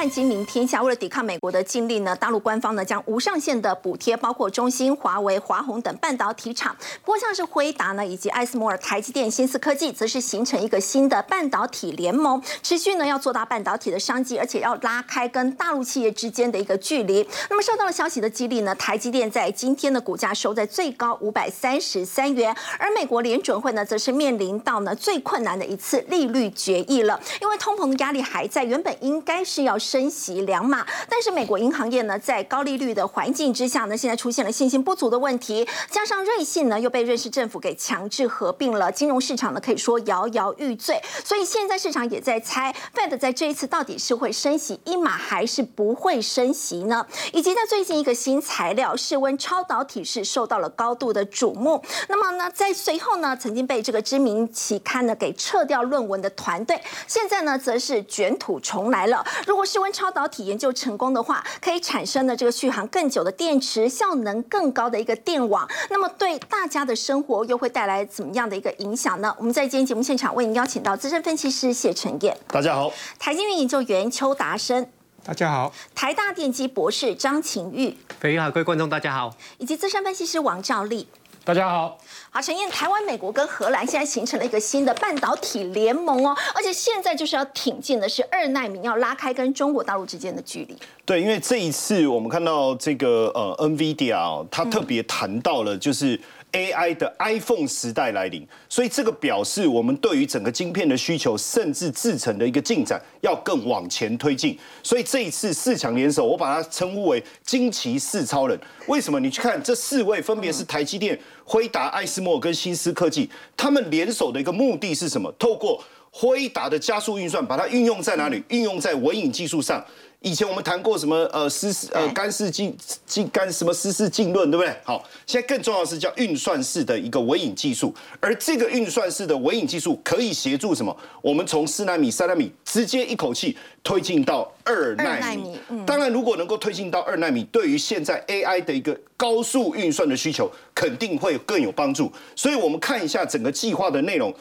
汉金明天下，为了抵抗美国的禁令呢，大陆官方呢将无上限的补贴，包括中芯、华为、华虹等半导体厂。不过像是辉达呢，以及艾斯摩尔、台积电、新思科技，则是形成一个新的半导体联盟，持续呢要做大半导体的商机，而且要拉开跟大陆企业之间的一个距离。那么受到了消息的激励呢，台积电在今天的股价收在最高五百三十三元，而美国联准会呢，则是面临到呢最困难的一次利率决议了，因为通膨的压力还在，原本应该是要升息两码，但是美国银行业呢，在高利率的环境之下呢，现在出现了信心不足的问题，加上瑞信呢又被瑞士政府给强制合并了，金融市场呢可以说摇摇欲坠，所以现在市场也在猜，Fed 在这一次到底是会升息一码还是不会升息呢？以及在最近一个新材料室温超导体是受到了高度的瞩目，那么呢，在随后呢，曾经被这个知名期刊呢给撤掉论文的团队，现在呢则是卷土重来了。如果是温超导体研究成功的话，可以产生的这个续航更久的电池，效能更高的一个电网，那么对大家的生活又会带来怎么样的一个影响呢？我们在今天节目现场为您邀请到资深分析师谢晨燕，大家好；台积院研究员邱达生，大家好；台大电机博士张晴玉，飞好，各位观众大家好；以及资深分析师王兆立。大家好，好，陈燕，台湾、美国跟荷兰现在形成了一个新的半导体联盟哦，而且现在就是要挺进的是二奈米，要拉开跟中国大陆之间的距离。对，因为这一次我们看到这个呃，NVIDIA 哦，它特别谈到了就是。AI 的 iPhone 时代来临，所以这个表示我们对于整个晶片的需求，甚至制成的一个进展要更往前推进。所以这一次四强联手，我把它称呼为惊奇四超人。为什么？你去看这四位，分别是台积电、辉达、艾斯莫跟新思科技，他们联手的一个目的是什么？透过辉达的加速运算，把它运用在哪里？运用在微影技术上。以前我们谈过什么呃湿呃干式静静干什么湿式静论对不对？好，现在更重要的是叫运算式的一个微影技术，而这个运算式的微影技术可以协助什么？我们从四纳米、三纳米直接一口气推进到二纳米。当然，如果能够推进到二纳米，对于现在 AI 的一个高速运算的需求，肯定会更有帮助。所以我们看一下整个计划的内容。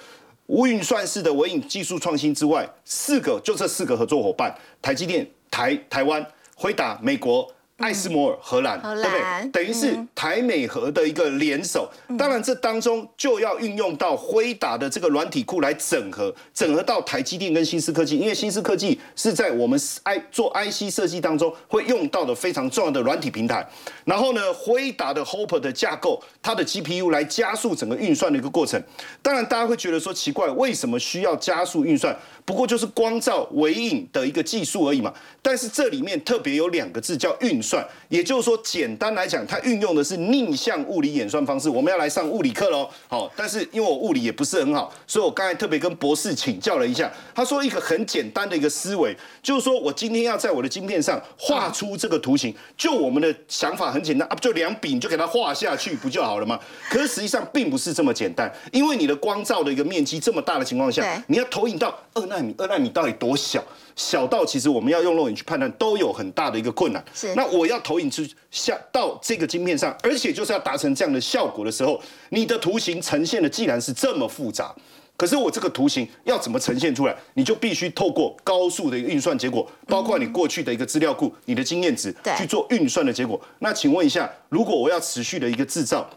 无运算式的微影技术创新之外，四个就这四个合作伙伴：台积电、台台湾、回答、美国。艾斯摩尔荷兰，对不对？等于是台美荷的一个联手。当然，这当中就要运用到辉达的这个软体库来整合，整合到台积电跟新思科技。因为新思科技是在我们 I 做 IC 设计当中会用到的非常重要的软体平台。然后呢，辉达的 Hopper 的架构，它的 GPU 来加速整个运算的一个过程。当然，大家会觉得说奇怪，为什么需要加速运算？不过就是光照微影的一个技术而已嘛。但是这里面特别有两个字叫运算，也就是说，简单来讲，它运用的是逆向物理演算方式。我们要来上物理课喽。好，但是因为我物理也不是很好，所以我刚才特别跟博士请教了一下。他说一个很简单的一个思维，就是说我今天要在我的晶片上画出这个图形，就我们的想法很简单啊，不就两笔你就给它画下去不就好了吗？可是实际上并不是这么简单，因为你的光照的一个面积这么大的情况下，你要投影到二纳米，二纳米到底多小？小到其实我们要用肉眼去判断都有很大的一个困难。是，那我要投影出下到这个晶片上，而且就是要达成这样的效果的时候，你的图形呈现的既然是这么复杂，可是我这个图形要怎么呈现出来？你就必须透过高速的一个运算结果，包括你过去的一个资料库、你的经验值去做运算的结果。那请问一下，如果我要持续的一个制造？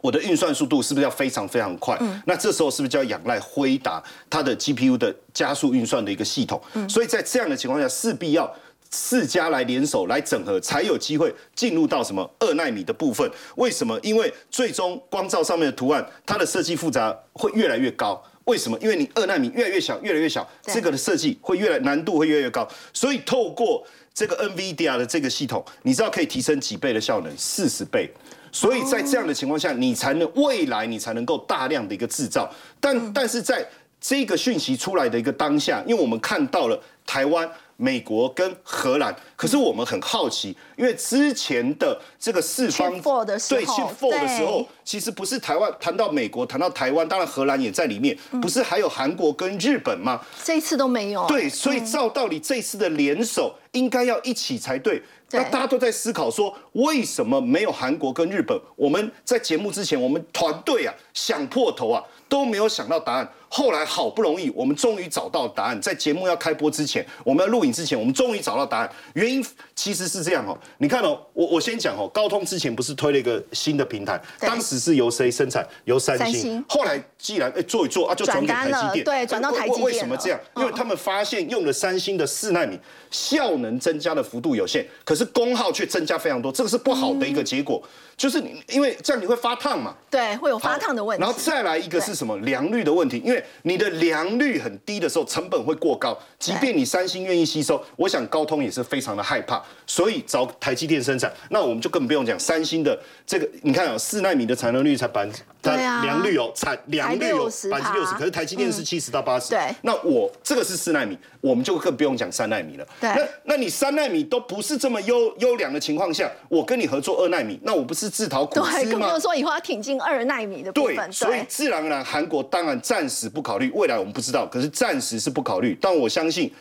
我的运算速度是不是要非常非常快？嗯那这时候是不是就要仰赖辉达它的 GPU 的加速运算的一个系统？嗯所以在这样的情况下，势必要四家来联手来整合，才有机会进入到什么二纳米的部分？为什么？因为最终光照上面的图案，它的设计复杂会越来越高。为什么？因为你二纳米越来越小，越来越小，这个的设计会越来难度会越来越高。所以透过这个 NVIDIA 的这个系统，你知道可以提升几倍的效能？四十倍。所以在这样的情况下，你才能未来你才能够大量的一个制造，但但是在这个讯息出来的一个当下，因为我们看到了台湾、美国跟荷兰，可是我们很好奇，因为之前的这个四方对去 four 的时候，其实不是台湾谈到美国，谈到台湾，当然荷兰也在里面，不是还有韩国跟日本吗？这一次都没有。对，所以照道理这次的联手应该要一起才对。那大家都在思考说，为什么没有韩国跟日本？我们在节目之前，我们团队啊想破头啊都没有想到答案。后来好不容易，我们终于找到答案。在节目要开播之前，我们要录影之前，我们终于找到答案。原因其实是这样哦，你看哦，我我先讲哦，高通之前不是推了一个新的平台，当时是由谁生产？由三星。后来既然哎做一做啊，就转给台积电。对，转到台积电。为什么这样？因为他们发现用了三星的四纳米，效能增加的幅度有限，可是功耗却增加非常多，这个是不好的一个结果。就是你，因为这样你会发烫嘛？对，会有发烫的问题。然后再来一个是什么？良率的问题，因为你的良率很低的时候，成本会过高。即便你三星愿意吸收，我想高通也是非常的害怕，所以找台积电生产。那我们就更不用讲三星的这个，你看啊，四纳米的产能率才百分，它良率哦，产良率有百分之六十，可是台积电是七十到八十。对，那我这个是四纳米，我们就更不用讲三纳米了。对，那那你三纳米都不是这么优优良的情况下，我跟你合作二纳米，那我不是自讨苦吃？对更不用说以后要挺进二纳米的部分。对，所以自然而然，韩国当然暂时不考虑，未来我们不知道，可是暂时是不考虑。但我相信，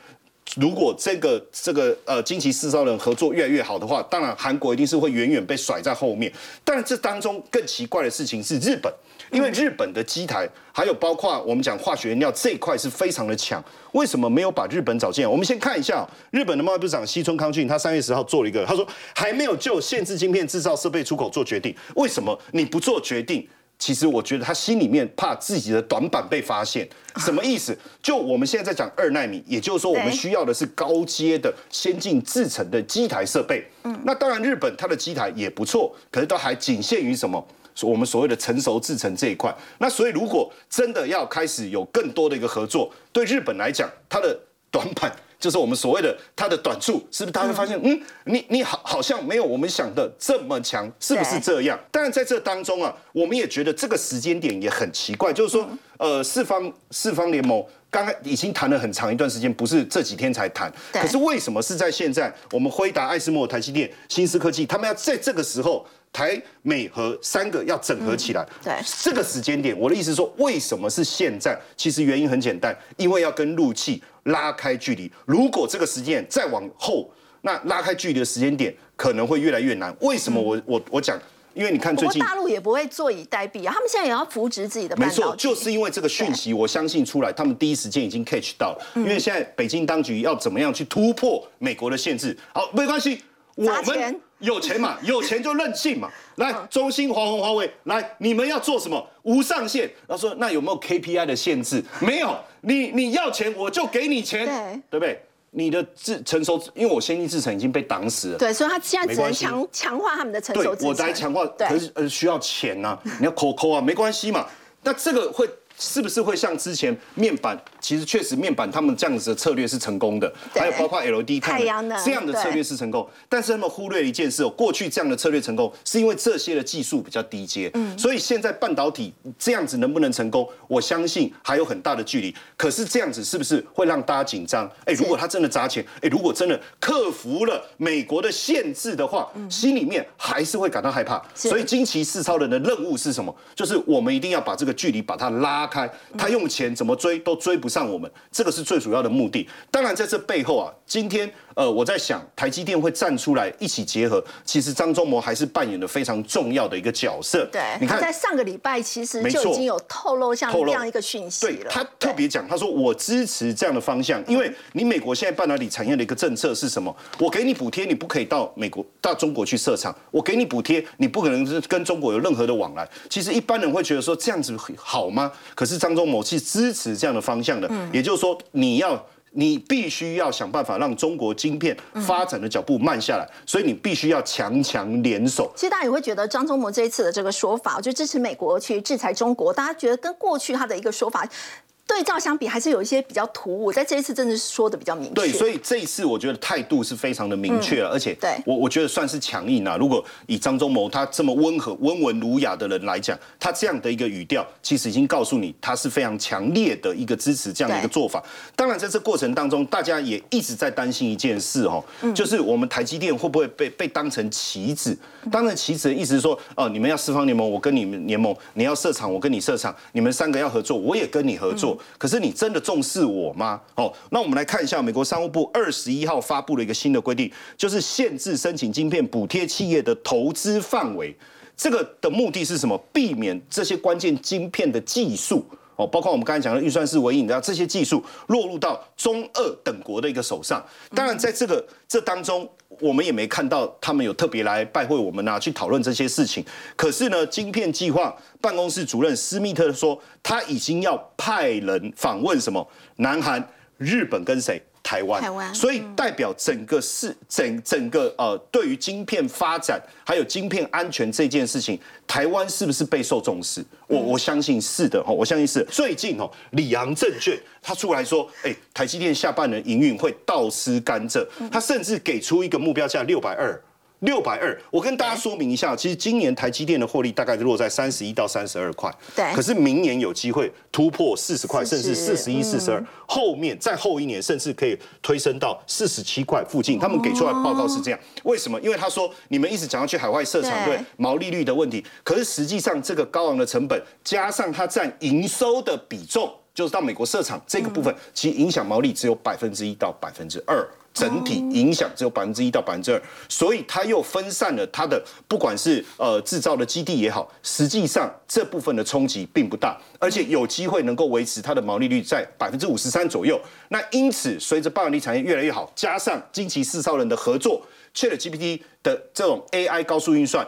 如果这个这个呃惊奇四超人合作越来越好的话，当然韩国一定是会远远被甩在后面。但这当中更奇怪的事情是日本，因为日本的机台还有包括我们讲化学原料这一块是非常的强。为什么没有把日本找进来？我们先看一下日本的贸易部长西村康俊，他三月十号做了一个，他说还没有就限制晶片制造设备出口做决定。为什么你不做决定？其实我觉得他心里面怕自己的短板被发现。什么意思？就我们现在在讲二纳米，也就是说我们需要的是高阶的先进制程的机台设备。嗯，那当然日本它的机台也不错，可是都还仅限于什么？我们所谓的成熟制成这一块，那所以如果真的要开始有更多的一个合作，对日本来讲，它的短板就是我们所谓的它的短处，是不是？大家会发现，嗯，你你好好像没有我们想的这么强，是不是这样？当然在这当中啊，我们也觉得这个时间点也很奇怪，就是说，呃，四方四方联盟刚刚已经谈了很长一段时间，不是这几天才谈，可是为什么是在现在？我们辉达、爱斯莫、台积电、新思科技，他们要在这个时候？台美和三个要整合起来，对这个时间点，我的意思说，为什么是现在？其实原因很简单，因为要跟陆气拉开距离。如果这个时间再往后，那拉开距离的时间点可能会越来越难。为什么？我我我讲，因为你看最近大陆也不会坐以待毙啊，他们现在也要扶植自己的。没错，就是因为这个讯息，我相信出来，他们第一时间已经 catch 到了。因为现在北京当局要怎么样去突破美国的限制？好，没关系，我们。有钱嘛？有钱就任性嘛！来，中兴、华虹、华为，来，你们要做什么？无上限。他说：“那有没有 KPI 的限制？没有。你你要钱，我就给你钱，对不对？你的制成熟，因为我先进制程已经被挡死了。对，所以他现在只能强强化他们的成熟制程。我来强化，可是呃需要钱呐，你要抠抠啊，没关系嘛。那这个会。是不是会像之前面板？其实确实面板他们这样子的策略是成功的，还有包括 LED 太阳能这样的策略是成功。但是他们忽略一件事哦，过去这样的策略成功，是因为这些的技术比较低阶。嗯，所以现在半导体这样子能不能成功？我相信还有很大的距离。可是这样子是不是会让大家紧张？哎，如果他真的砸钱，哎，如果真的克服了美国的限制的话，心里面还是会感到害怕。所以惊奇四超人的任务是什么？就是我们一定要把这个距离把它拉。开，他用钱怎么追都追不上我们，这个是最主要的目的。当然，在这背后啊，今天呃，我在想，台积电会站出来一起结合，其实张忠谋还是扮演了非常重要的一个角色。对，你看，在上个礼拜其实就已经有透露像这样一个讯息了。他特别讲，他说我支持这样的方向，因为你美国现在半导体产业的一个政策是什么？我给你补贴，你不可以到美国到中国去设厂；我给你补贴，你不可能是跟中国有任何的往来。其实一般人会觉得说这样子好吗？可是张忠谋是支持这样的方向的，也就是说，你要你必须要想办法让中国晶片发展的脚步慢下来，所以你必须要强强联手。其实大家也会觉得张忠谋这一次的这个说法，就支持美国去制裁中国，大家觉得跟过去他的一个说法。对照相比，还是有一些比较突兀。在这一次，真的是说的比较明确。对，所以这一次我觉得态度是非常的明确了，而且对我我觉得算是强硬啊。如果以张忠谋他这么温和、温文儒雅的人来讲，他这样的一个语调，其实已经告诉你他是非常强烈的一个支持这样的一个做法。当然，在这过程当中，大家也一直在担心一件事哦，就是我们台积电会不会被被当成棋子？当成棋子的意思是说，哦，你们要四方联盟，我跟你们联盟；你要设厂，我跟你设厂；你们三个要合作，我也跟你合作。可是你真的重视我吗？哦，那我们来看一下美国商务部二十一号发布了一个新的规定，就是限制申请晶片补贴企业的投资范围。这个的目的是什么？避免这些关键晶片的技术。哦，包括我们刚才讲的运算式微影的这些技术落入到中二等国的一个手上。当然，在这个这当中，我们也没看到他们有特别来拜会我们啊，去讨论这些事情。可是呢，晶片计划办公室主任斯密特说，他已经要派人访问什么南韩、日本跟谁？台湾，台湾所以代表整个市整整个呃，对于晶片发展还有晶片安全这件事情，台湾是不是备受重视？我我相信是的哈，我相信是。最近哦，里昂证券他出来说，哎，台积电下半年营运会倒吃甘蔗，他甚至给出一个目标价六百二。六百二，我跟大家说明一下，其实今年台积电的获利大概落在三十一到三十二块，对。可是明年有机会突破四十块，甚至四十一、四十二，后面再后一年甚至可以推升到四十七块附近。他们给出来报告是这样，为什么？因为他说你们一直讲要去海外设厂，对。毛利率的问题，可是实际上这个高昂的成本加上它占营收的比重，就是到美国设厂这个部分，其实影响毛利只有百分之一到百分之二。整体影响只有百分之一到百分之二，所以它又分散了它的不管是呃制造的基地也好，实际上这部分的冲击并不大，而且有机会能够维持它的毛利率在百分之五十三左右。那因此，随着半导体产业越来越好，加上惊奇四超人的合作，ChatGPT 的这种 AI 高速运算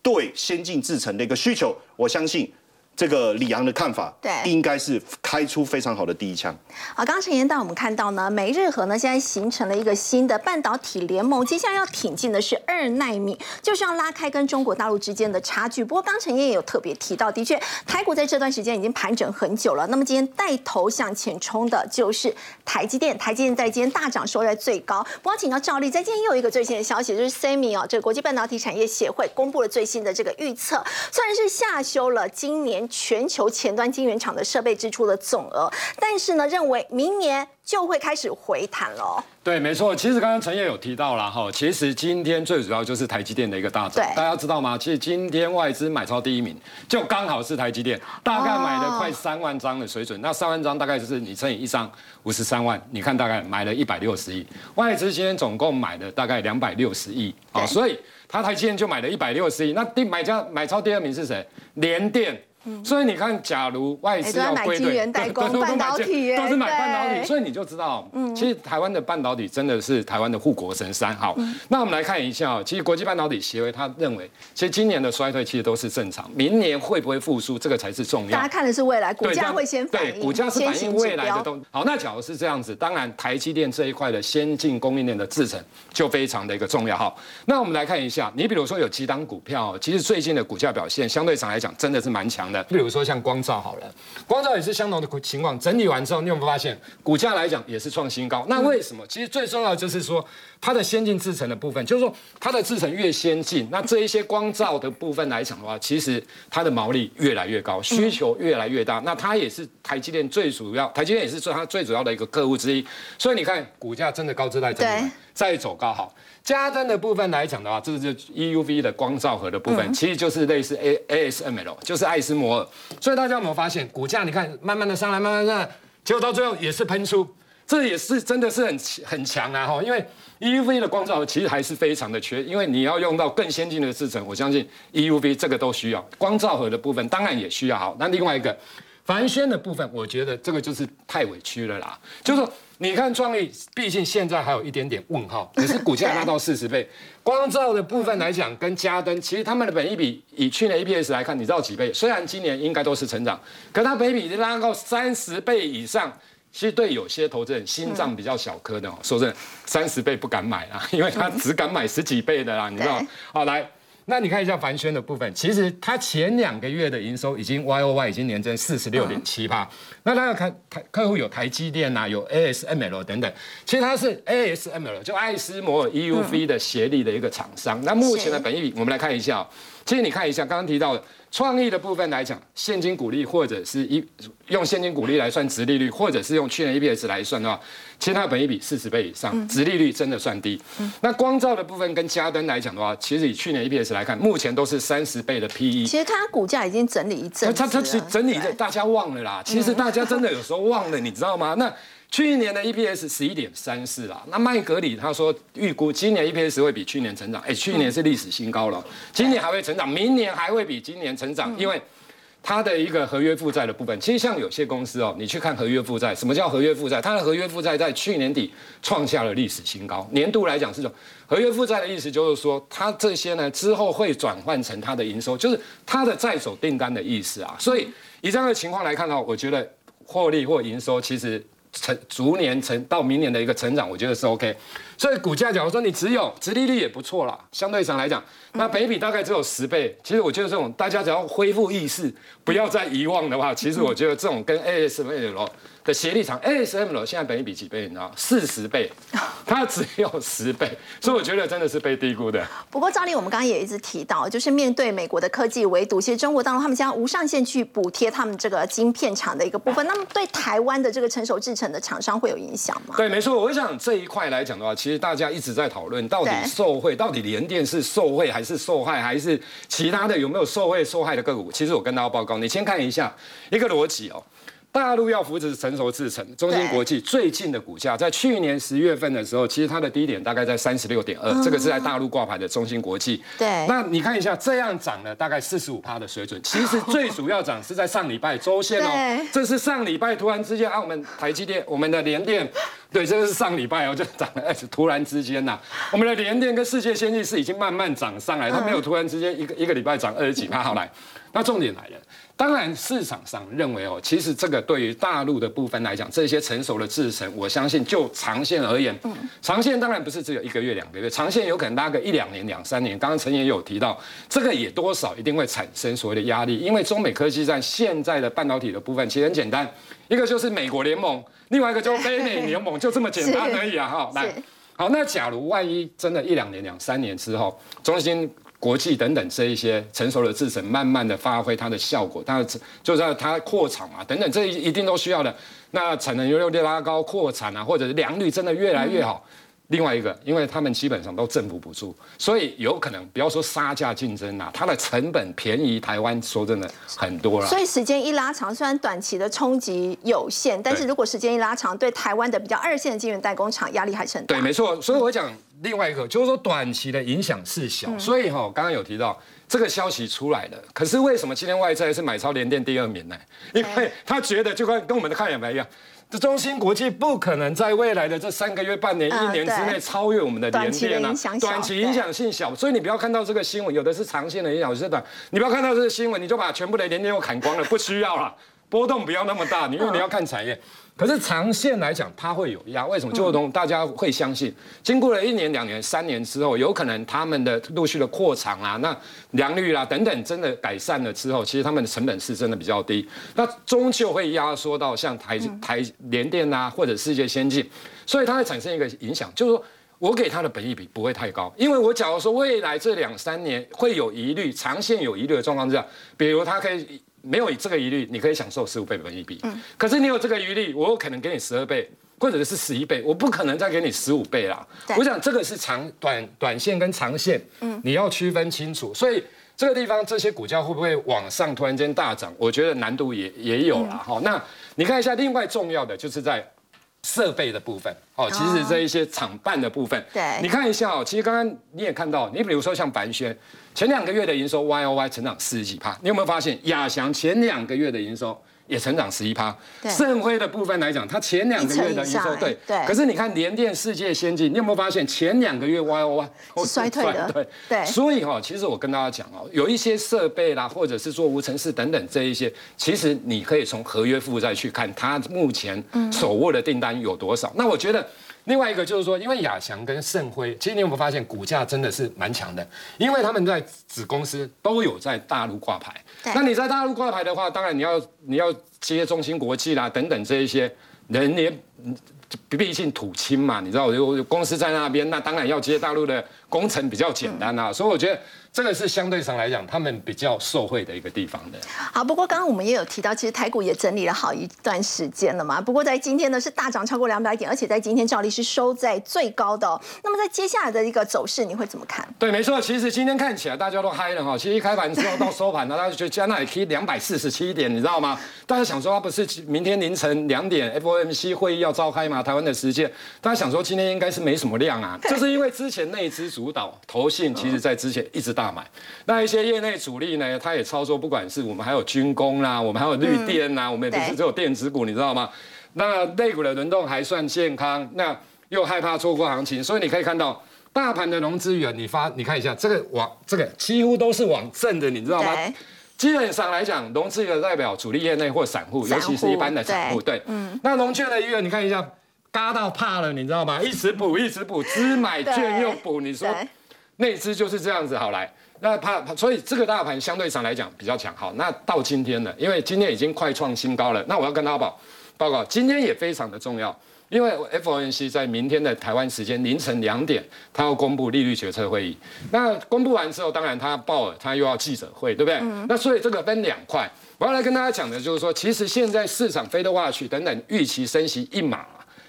对先进制程的一个需求，我相信。这个李阳的看法，对，应该是开出非常好的第一枪。好，刚刚陈岩带我们看到呢，美日和呢现在形成了一个新的半导体联盟，接下来要挺进的是二纳米，就是要拉开跟中国大陆之间的差距。不过，刚陈岩也有特别提到，的确，台股在这段时间已经盘整很久了。那么今天带头向前冲的就是台积电，台积电在今天大涨，收在最高。不过，请到赵丽，在今天又有一个最新的消息，就是 SEMI 哦，这个国际半导体产业协会公布了最新的这个预测，虽然是下修了今年。全球前端晶圆厂的设备支出的总额，但是呢，认为明年就会开始回弹了。对，没错。其实刚刚陈烨有提到了哈，其实今天最主要就是台积电的一个大涨。大家知道吗？其实今天外资买超第一名，就刚好是台积电，大概买了快三万张的水准。那三万张大概就是你乘以一张五十三万，你看大概买了一百六十亿。外资今天总共买了大概两百六十亿啊，所以他台积电就买了一百六十亿。那第买家买超第二名是谁？联电。所以你看，假如外资要归队，都是买半导体，都是买半导体，所以你就知道，嗯其实台湾的半导体真的是台湾的护国神山。好，那我们来看一下，其实国际半导体协会他认为，其实今年的衰退其实都是正常，明年会不会复苏，这个才是重要。大家看的是未来，股价会先反应，对，股价是反映未来的东。好，那假如是这样子，当然台积电这一块的先进供应链的制程就非常的一个重要。好，那我们来看一下，你比如说有几档股票，其实最近的股价表现相对上来讲真的是蛮强的，比如说。说像光照好了，光照也是相同的情况。整理完之后，你有没有发现股价来讲也是创新高？那为什么？其实最重要的就是说，它的先进制程的部分，就是说它的制程越先进，那这一些光照的部分来讲的话，其实它的毛利越来越高，需求越来越大。那它也是台积电最主要，台积电也是做它最主要的一个客户之一。所以你看，股价真的高姿态，整理再走高好。加灯的部分来讲的话，这是就 EUV 的光照盒的部分，其实就是类似 A ASML，就是爱斯摩尔。所以大家有没有发现，股价你看慢慢的上来，慢慢上，结果到最后也是喷出，这也是真的是很很强啊哈。因为 EUV 的光照盒其实还是非常的缺，因为你要用到更先进的制程，我相信 EUV 这个都需要。光照盒的部分当然也需要好。那另外一个凡轩的部分，我觉得这个就是太委屈了啦，就是说。你看创意，毕竟现在还有一点点问号，可是股价拉到四十倍。光照的部分来讲，跟嘉登，其实他们的本益比以去年 EPS 来看，你知道几倍？虽然今年应该都是成长，可它本益比拉到三十倍以上，其实对有些投资人心脏比较小颗的哦，说真的，三十倍不敢买啦，因为他只敢买十几倍的啦，你知道？好来。那你看一下凡轩的部分，其实它前两个月的营收已经 Y O Y 已经年增四十六点七帕。那大家看台客户有台积电呐，有 A S M L 等等，其实它是 A S M L 就爱斯摩尔 E U V 的协力的一个厂商。那目前的本益比，我们来看一下。其实你看一下，刚刚提到的创意的部分来讲，现金股利或者是一用现金股利来算值利率，或者是用去年 EPS 来算的话，其实它的本益比四十倍以上，值利率真的算低。那光照的部分跟嘉登来讲的话，其实以去年 EPS 来看，目前都是三十倍的 PE。其实它股价已经整理一阵，它它其实整理的大家忘了啦。其实大家真的有时候忘了，你知道吗？那去年的 EPS 十一点三四啦，那麦格里他说预估今年 EPS 会比去年成长，哎，去年是历史新高了，今年还会成长，明年还会比今年成长，因为它的一个合约负债的部分，其实像有些公司哦，你去看合约负债，什么叫合约负债？它的合约负债在去年底创下了历史新高，年度来讲是种合约负债的意思，就是说它这些呢之后会转换成它的营收，就是它的在手订单的意思啊。所以以这样的情况来看的话，我觉得获利或营收其实。成逐年成到明年的一个成长，我觉得是 OK。所以股价，假如说你只有殖利率也不错啦，相对上来讲，那北比大概只有十倍。其实我觉得这种大家只要恢复意识，不要再遗忘的话，其实我觉得这种跟 ASV 的咯的协力厂 ASML 现在本益比几倍？你知道？四十倍，它只有十倍，所以我觉得真的是被低估的。不过，赵丽，我们刚刚也一直提到，就是面对美国的科技围堵，其实中国当中他们将无上限去补贴他们这个晶片厂的一个部分，那么对台湾的这个成熟制成的厂商会有影响吗？对，没错。我想这一块来讲的话，其实大家一直在讨论，到底受贿，到底联电是受贿还是受害，还是其他的有没有受贿受害的个股？其实我跟大家报告，你先看一下一个逻辑哦。大陆要扶持成熟制程，中芯国际最近的股价在去年十月份的时候，其实它的低点大概在三十六点二，这个是在大陆挂牌的中芯国际。对，那你看一下，这样涨了大概四十五趴的水准。其实最主要涨是在上礼拜周线哦，这是上礼拜突然之间啊，我们台积电、我们的联电，对，这个是上礼拜哦就涨了，突然之间呐，我们的联电跟世界先进是已经慢慢涨上来，它没有突然之间一个一个礼拜涨二十几趴。好来，那重点来了。当然，市场上认为哦，其实这个对于大陆的部分来讲，这些成熟的制程，我相信就长线而言，长线当然不是只有一个月、两个月，长线有可能拉个一两年、两三年。刚刚陈也有提到，这个也多少一定会产生所谓的压力，因为中美科技战现在的半导体的部分其实很简单，一个就是美国联盟，另外一个就是非美联盟，就这么简单而已啊！哈，来，好，那假如万一真的一两年、两三年之后，中芯。国际等等这一些成熟的制程，慢慢的发挥它的效果，它就是它扩产嘛，等等这一定都需要的。那产能又又拉高，扩产啊，或者是良率真的越来越好。另外一个，因为他们基本上都政府补助，所以有可能不要说杀价竞争啊，它的成本便宜台湾，说真的很多了。所以时间一拉长，虽然短期的冲击有限，但是如果时间一拉长，对台湾的比较二线的晶圆代工厂压力还是很大。对，没错。所以我讲另外一个，就是说短期的影响是小。所以哈，刚刚有提到这个消息出来了，可是为什么今天外债是买超联电第二名呢？因为他觉得就跟跟我们的看法一样。这中芯国际不可能在未来的这三个月、半年、一年之内超越我们的联电啊！短期影响性小，所以你不要看到这个新闻，有的是长线的影响，有的是短。你不要看到这个新闻，你就把全部的联电又砍光了，不需要了，波动不要那么大。你因为你要看产业。可是长线来讲，它会有压。为什么？就从大家会相信，经过了一年、两年、三年之后，有可能他们的陆续的扩厂啊，那良率啦等等，真的改善了之后，其实他们的成本是真的比较低。那终究会压缩到像台台联电啊，或者世界先进，所以它会产生一个影响，就是说我给它的本益比不会太高，因为我假如说未来这两三年会有疑虑，长线有疑虑的状况之下，比如它可以。没有这个疑虑，你可以享受十五倍本益比。嗯，可是你有这个疑虑，我有可能给你十二倍，或者是十一倍，我不可能再给你十五倍啦。我想这个是长短短线跟长线，嗯，你要区分清楚。所以这个地方这些股价会不会往上突然间大涨？我觉得难度也也有了哈。那你看一下，另外重要的就是在设备的部分哦。其实这一些厂办的部分，对，你看一下哦。其实刚刚你也看到，你比如说像凡轩。前两个月的营收 Y O Y 成长四十几帕，你有没有发现亚翔前两个月的营收也成长十一趴？盛辉的部分来讲，它前两个月的营收对，可是你看联电、世界先进，你有没有发现前两个月 Y O Y 衰退的？对对。所以哈，其实我跟大家讲哦，有一些设备啦，或者是做无尘室等等这一些，其实你可以从合约负债去看它目前手握的订单有多少。那我觉得。另外一个就是说，因为亚翔跟盛辉，其实你有没有发现股价真的是蛮强的？因为他们在子公司都有在大陆挂牌。那你在大陆挂牌的话，当然你要你要接中芯国际啦等等这一些人也。毕竟土亲嘛，你知道，有公司在那边，那当然要接大陆的工程比较简单啊，所以我觉得。这个是相对上来讲，他们比较受惠的一个地方的。好，不过刚刚我们也有提到，其实台股也整理了好一段时间了嘛。不过在今天呢，是大涨超过两百点，而且在今天照例是收在最高的。那么在接下来的一个走势，你会怎么看？对，没错，其实今天看起来大家都嗨了哈。其实一开盘之后到收盘呢，大家就加 那里可以两百四十七点，你知道吗？大家想说，不是明天凌晨两点 FOMC 会议要召开吗？台湾的时间，大家想说今天应该是没什么量啊，就是因为之前那一支主导投信，其实在之前一直大买那。一些业内主力呢，他也操作，不管是我们还有军工啦，我们还有绿电呐，我们也不是只有电子股，你知道吗？那类股的轮动还算健康，那又害怕错过行情，所以你可以看到大盘的融资源，你发你看一下这个往这个几乎都是往正的，你知道吗？基本上来讲，融资源代表主力业内或散户，尤其是一般的散户，对，嗯。那融券的余额你看一下，嘎到怕了，你知道吗？一直补，一直补，只买券又补，你说那支就是这样子，好来。那怕，所以这个大盘相对上来讲比较强。好，那到今天呢？因为今天已经快创新高了。那我要跟大家报报告，今天也非常的重要，因为 FOMC 在明天的台湾时间凌晨两点，他要公布利率决策会议。那公布完之后，当然他报了，他又要记者会，对不对？那所以这个分两块。我要来跟大家讲的就是说，其实现在市场飞的话去等等预期升息一码，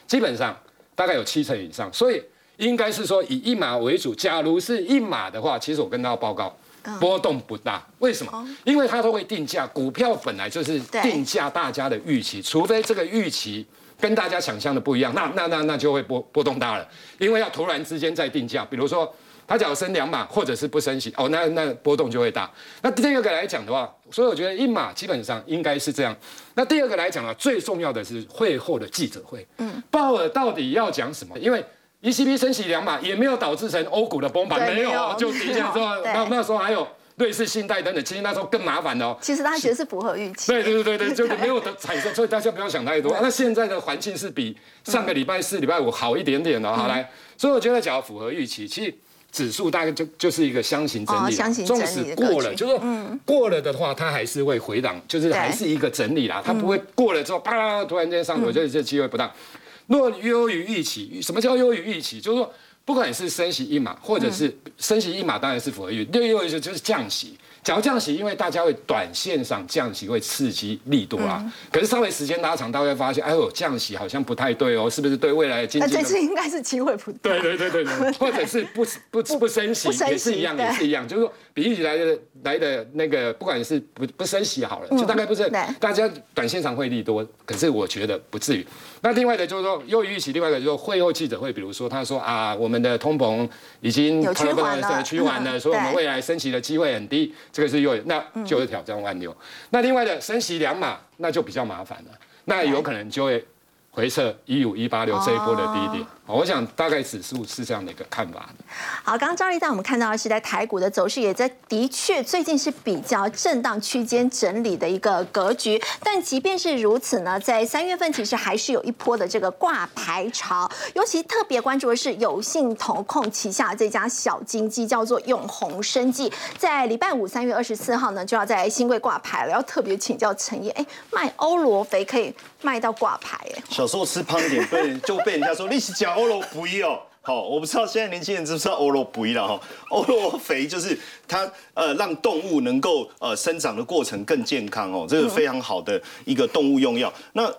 基本上大概有七成以上，所以。应该是说以一码为主。假如是一码的话，其实我跟大家报告，波动不大。为什么？因为它都会定价，股票本来就是定价大家的预期，除非这个预期跟大家想象的不一样，那那那那就会波波动大了。因为要突然之间再定价，比如说它只要升两码，或者是不升息，哦，那那波动就会大。那第二个来讲的话，所以我觉得一码基本上应该是这样。那第二个来讲啊，最重要的是会后的记者会，嗯，鲍尔到底要讲什么？因为 ECB 升息两码也没有导致成欧股的崩盘，没有，就底下之后，那那时候还有瑞士信贷等等，其实那时候更麻烦哦。其实大家觉得是符合预期。对对对对对，就没有的产生，所以大家不要想太多。那现在的环境是比上个礼拜四、礼拜五好一点点的，好来，所以我觉得只要符合预期，其实指数大概就就是一个箱型整理，纵使过了，就是过了的话，它还是会回档，就是还是一个整理啦，它不会过了之后啪突然间上，我觉得这机会不大。若优于预期，什么叫优于预期？就是说，不管是升息一码，或者是升息一码，当然是符合预。六优于就是降息。假如降息，因为大家会短线上降息会刺激力度啊，可是稍微时间拉长，大家会发现，哎呦，降息好像不太对哦，是不是对未来的经济？这次应该是机会不对对。对对对对，或者是不不不升息也是一样，也是一样，就是说比预期来的来的那个，不管是不不升息好了，就大概不是大家短线上会利多，可是我觉得不至于。那另外的就是说优于预期，另外一个就是会后记者会，比如说他说啊，我们的通膨已经趋缓了，趋缓了，所以我们未来升息的机会很低。这个是又那就是挑战万六，那另外的升息两码，那就比较麻烦了，那有可能就会回撤一五一八六这一波的低点。我想大概指数是这样的一个看法。好，刚刚赵丽带我们看到的是在台股的走势，也在的确最近是比较震荡区间整理的一个格局。但即便是如此呢，在三月份其实还是有一波的这个挂牌潮。尤其特别关注的是有信投控旗下这家小金鸡，叫做永宏生技，在礼拜五三月二十四号呢就要在新贵挂牌了。要特别请教陈烨，哎，卖欧罗肥可以卖到挂牌？哎，小时候吃胖一点被就被人家说你是讲。欧罗不一哦，好，我不知道现在年轻人知不知道欧罗不一了哈。欧罗肥就是它呃让动物能够呃生长的过程更健康哦，这是非常好的一个动物用药。那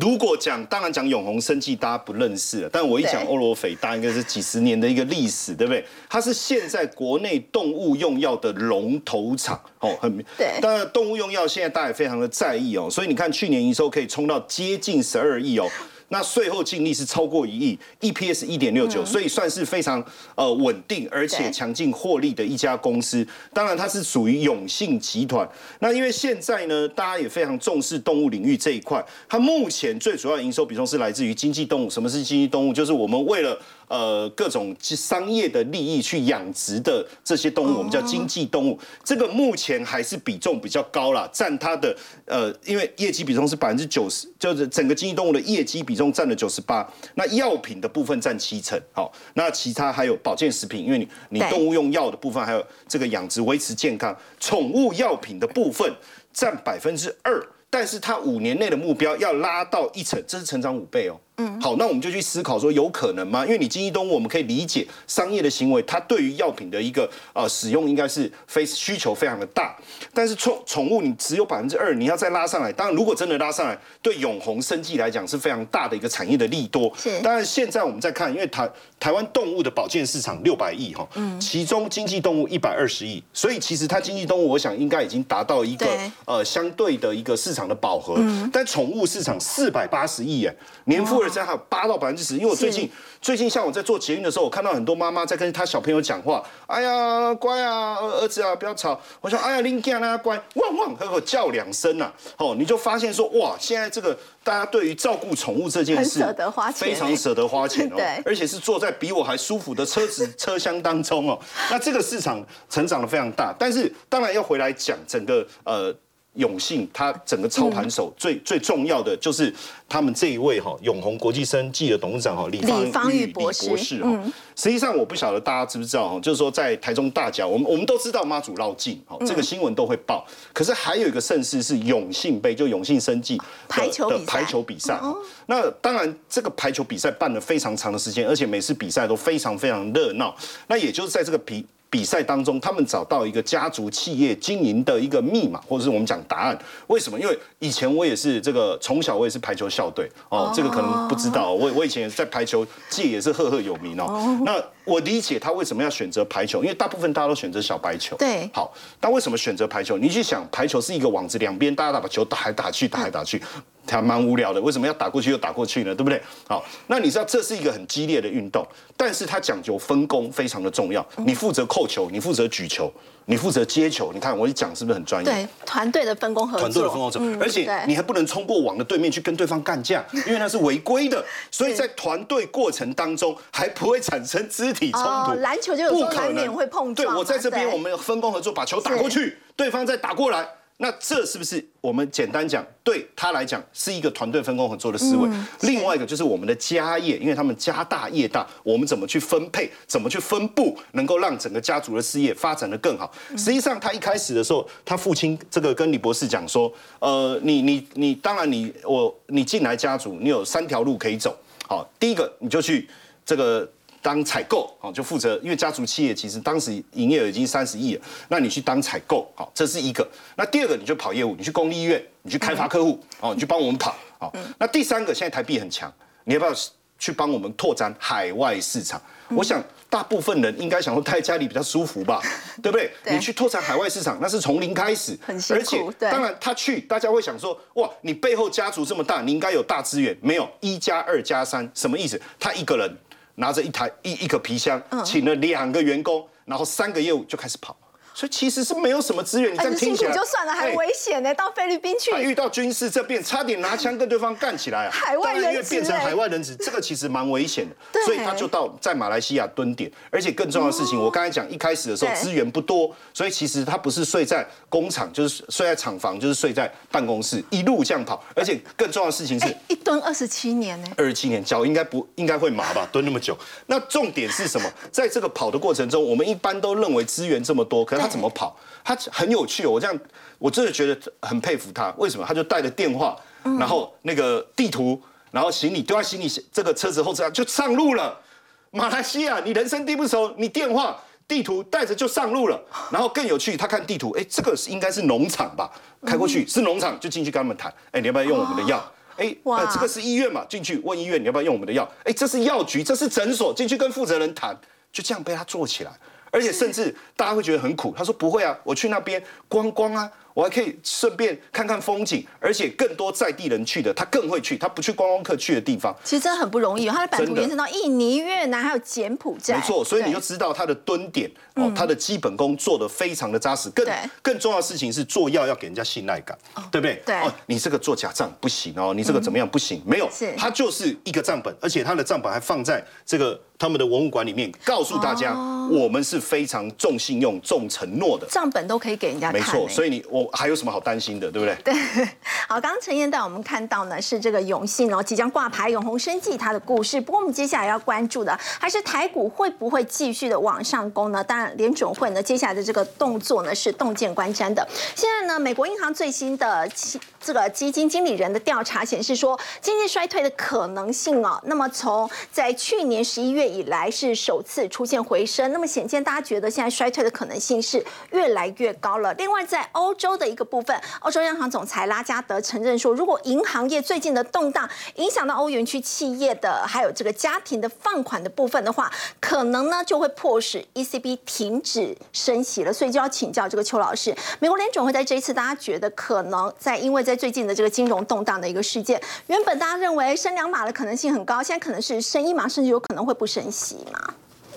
如果讲，当然讲永恒生计大家不认识了，但我一讲欧罗肥，大家应该是几十年的一个历史，对不对？它是现在国内动物用药的龙头厂哦，很对。当然动物用药现在大家也非常的在意哦，所以你看去年营收可以冲到接近十二亿哦。那税后净利是超过一亿，EPS 一点六九，所以算是非常呃稳定而且强劲获利的一家公司。当然它是属于永信集团。那因为现在呢，大家也非常重视动物领域这一块，它目前最主要营收比重是来自于经济动物。什么是经济动物？就是我们为了呃各种商业的利益去养殖的这些动物，我们叫经济动物。这个目前还是比重比较高啦，占它的呃，因为业绩比重是百分之九十，就是整个经济动物的业绩比重占了九十八。那药品的部分占七成，好，那其他还有保健食品，因为你你动物用药的部分，还有这个养殖维持健康，宠物药品的部分占百分之二。但是它五年内的目标要拉到一成，这是成长五倍哦。嗯，好，那我们就去思考说，有可能吗？因为你经济动物，我们可以理解商业的行为，它对于药品的一个呃使用，应该是非需求非常的大。但是宠宠物你只有百分之二，你要再拉上来，当然如果真的拉上来，对永红生计来讲是非常大的一个产业的利多。是，当然现在我们在看，因为台台湾动物的保健市场六百亿哈，嗯，其中经济动物一百二十亿，所以其实它经济动物，我想应该已经达到一个呃相对的一个市场的饱和。嗯，但宠物市场四百八十亿哎，年复。现在还有八到百分之十，因为我最近最近像我在做捷运的时候，我看到很多妈妈在跟她小朋友讲话，哎呀乖啊，儿子啊不要吵。我说哎呀林健啊乖，汪汪，和我叫两声呐。哦，你就发现说哇，现在这个大家对于照顾宠物这件事，舍得花钱，非常舍得花钱哦。对，而且是坐在比我还舒服的车子 车厢当中哦。那这个市场成长的非常大，但是当然要回来讲整个呃。永信，他整个操盘手最最重要的就是他们这一位哈永宏国际生技的董事长哈李方玉博士哈。实际上我不晓得大家知不知道哈，就是说在台中大甲，我们我们都知道妈祖绕境哈，这个新闻都会报。可是还有一个盛事是永信杯，就永信生技排球的排球比赛。那当然这个排球比赛办了非常长的时间，而且每次比赛都非常非常热闹。那也就是在这个比。比赛当中，他们找到一个家族企业经营的一个密码，或者是我们讲答案。为什么？因为以前我也是这个，从小我也是排球校队哦，这个可能不知道。我我以前在排球界也是赫赫有名哦。那我理解他为什么要选择排球，因为大部分大家都选择小白球。对。好，那为什么选择排球？你去想，排球是一个网子，两边大家打把球打来打去，打来打去。还蛮无聊的，为什么要打过去又打过去呢？对不对？好，那你知道这是一个很激烈的运动，但是它讲究分工非常的重要。你负责扣球，你负责举球，你负责接球。你看我一讲是不是很专业？对，团队的分工合作。团队的分工合作，而且你还不能冲过网的对面去跟对方干架，因为那是违规的。所以在团队过程当中还不会产生肢体冲突。篮球就有时候难免会碰撞。对我在这边，我们分工合作，把球打过去，对方再打过来。那这是不是我们简单讲，对他来讲是一个团队分工合作的思维？另外一个就是我们的家业，因为他们家大业大，我们怎么去分配，怎么去分布，能够让整个家族的事业发展的更好？实际上，他一开始的时候，他父亲这个跟李博士讲说，呃，你你你，当然你我你进来家族，你有三条路可以走。好，第一个你就去这个。当采购好，就负责，因为家族企业其实当时营业额已经三十亿了，那你去当采购好，这是一个。那第二个你就跑业务，你去公立医院，你去开发客户哦，你去帮我们跑好。那第三个现在台币很强，你要不要去帮我们拓展海外市场？我想大部分人应该想说待在家里比较舒服吧，对不对？你去拓展海外市场，那是从零开始，而且当然他去，大家会想说哇，你背后家族这么大，你应该有大资源，没有一加二加三什么意思？他一个人。拿着一台一一个皮箱，请了两个员工，然后三个业务就开始跑。所以其实是没有什么资源，你这样听起来就算了，还危险呢。到菲律宾去，遇到军事这边，差点拿枪跟对方干起来啊！海外人质，变成海外人质，这个其实蛮危险的。所以他就到在马来西亚蹲点，而且更重要的事情，我刚才讲一开始的时候资源不多，所以其实他不是睡在工厂，就是睡在厂房，就是睡在办公室，一路这样跑。而且更重要的事情是，一蹲二十七年呢。二十七年，脚应该不应该会麻吧？蹲那么久，那重点是什么？在这个跑的过程中，我们一般都认为资源这么多，可是他怎么跑？他很有趣哦，我这样我真的觉得很佩服他。为什么？他就带着电话，然后那个地图，然后行李丢在行李这个车子后车厢就上路了。马来西亚，你人生地不熟，你电话、地图带着就上路了。然后更有趣，他看地图，哎，这个是应该是农场吧？开过去是农场，就进去跟他们谈。哎，你要不要用我们的药？哎，哇，这个是医院嘛？进去问医院你要不要用我们的药？哎，这是药局，这是诊所，进去跟负责人谈，就这样被他做起来。而且甚至大家会觉得很苦，他说不会啊，我去那边观光啊，我还可以顺便看看风景，而且更多在地人去的，他更会去，他不去观光客去的地方。其实真的很不容易，他的版图延伸到印尼、越南还有柬埔寨。没错，所以你就知道他的蹲点哦，他的基本功做得非常的扎实。更更重要的事情是做药要给人家信赖感，对不对？对哦，你这个做假账不行哦，你这个怎么样不行？没有，他就是一个账本，而且他的账本还放在这个。他们的文物馆里面告诉大家，我们是非常重信用、重承诺的，账本都可以给人家看。没错，所以你我还有什么好担心的，对不对？对。好，刚刚陈燕带我们看到呢，是这个永信哦即将挂牌永红生计它的故事。不过我们接下来要关注的还是台股会不会继续的往上攻呢？当然，联准会呢接下来的这个动作呢是洞见观瞻的。现在呢，美国银行最新的这个基金经理人的调查显示说，经济衰退的可能性哦，那么从在去年十一月。以来是首次出现回升，那么显见大家觉得现在衰退的可能性是越来越高了。另外，在欧洲的一个部分，欧洲央行总裁拉加德承认说，如果银行业最近的动荡影响到欧元区企业的还有这个家庭的放款的部分的话，可能呢就会迫使 ECB 停止升息了。所以就要请教这个邱老师，美国联准会在这一次，大家觉得可能在因为在最近的这个金融动荡的一个事件，原本大家认为升两码的可能性很高，现在可能是升一码，甚至有可能会不。升息嘛？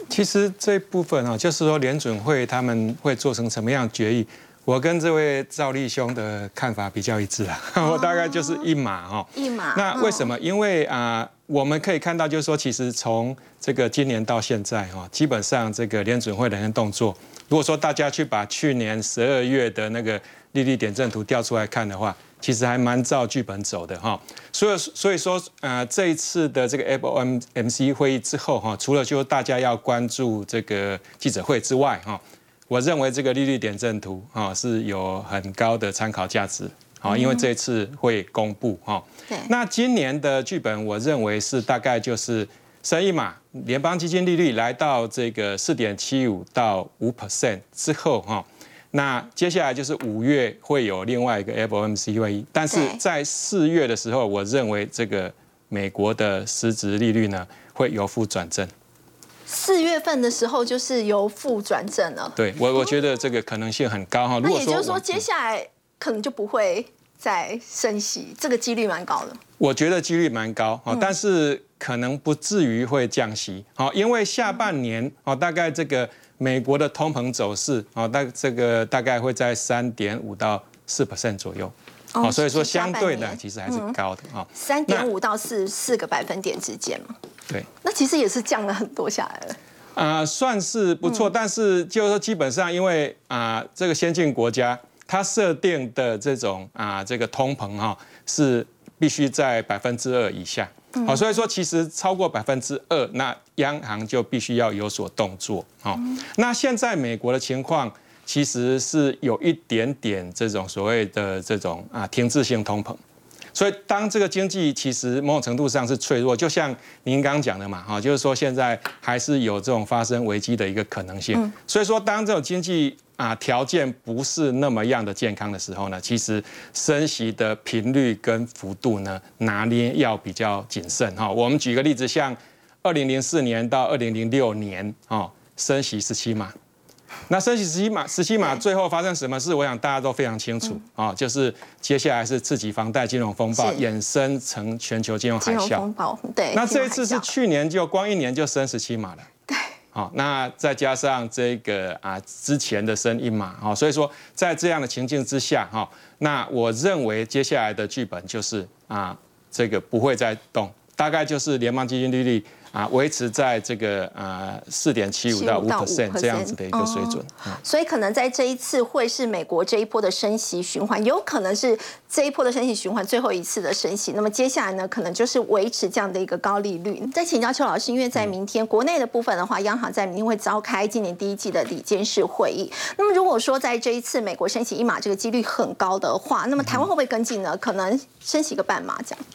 其实这部分啊，就是说联准会他们会做成什么样决议？我跟这位赵立兄的看法比较一致啊，我大概就是一码哦。一码。那为什么？因为啊，我们可以看到，就是说，其实从这个今年到现在哈，基本上这个联准会的人动作，如果说大家去把去年十二月的那个利率点阵图调出来看的话。其实还蛮照剧本走的哈，所以所以说呃这一次的这个 FOMC 会议之后哈，除了就大家要关注这个记者会之外哈，我认为这个利率点阵图哈是有很高的参考价值好，因为这次会公布哈。对。那今年的剧本我认为是大概就是升一码，联邦基金利率来到这个四点七五到五 percent 之后哈。那接下来就是五月会有另外一个 FOMC 会议，但是在四月的时候，我认为这个美国的实质利率呢会由负转正。四月份的时候就是由负转正了。对我，我觉得这个可能性很高哈。那也就是说，接下来可能就不会再升息，这个几率蛮高的。我觉得几率蛮高啊，但是可能不至于会降息好，因为下半年哦，大概这个。美国的通膨走势啊，大这个大概会在三点五到四 percent 左右，哦，所以说相对的其实还是高的啊，三点五到四四个百分点之间嘛，对，那其实也是降了很多下来了，啊，算是不错，但是就是说基本上因为啊这个先进国家它设定的这种啊这个通膨哈是必须在百分之二以下。好，所以说其实超过百分之二，那央行就必须要有所动作。好，那现在美国的情况其实是有一点点这种所谓的这种啊停滞性通膨，所以当这个经济其实某种程度上是脆弱，就像您刚刚讲的嘛，哈，就是说现在还是有这种发生危机的一个可能性。所以说当这种经济啊，条件不是那么样的健康的时候呢，其实升息的频率跟幅度呢，拿捏要比较谨慎哈。我们举个例子，像二零零四年到二零零六年哦，升息十七码，那升息十七码，十七码最后发生什么事？我想大家都非常清楚啊，就是接下来是刺激房贷金融风暴，衍生成全球金融海啸。对，那这一次是去年就光一年就升十七码了。好，那再加上这个啊之前的声音嘛，哈，所以说在这样的情境之下，哈，那我认为接下来的剧本就是啊，这个不会再动，大概就是联邦基金利率。啊，维持在这个呃四点七五到五 percent 这样子的一个水准，所以可能在这一次会是美国这一波的升息循环，有可能是这一波的升息循环最后一次的升息。那么接下来呢，可能就是维持这样的一个高利率。再请教邱老师，因为在明天国内的部分的话，央行在明天会召开今年第一季的里监事会议。那么如果说在这一次美国升息一码这个几率很高的话，那么台湾会不会跟进呢？可能升息个半码这样？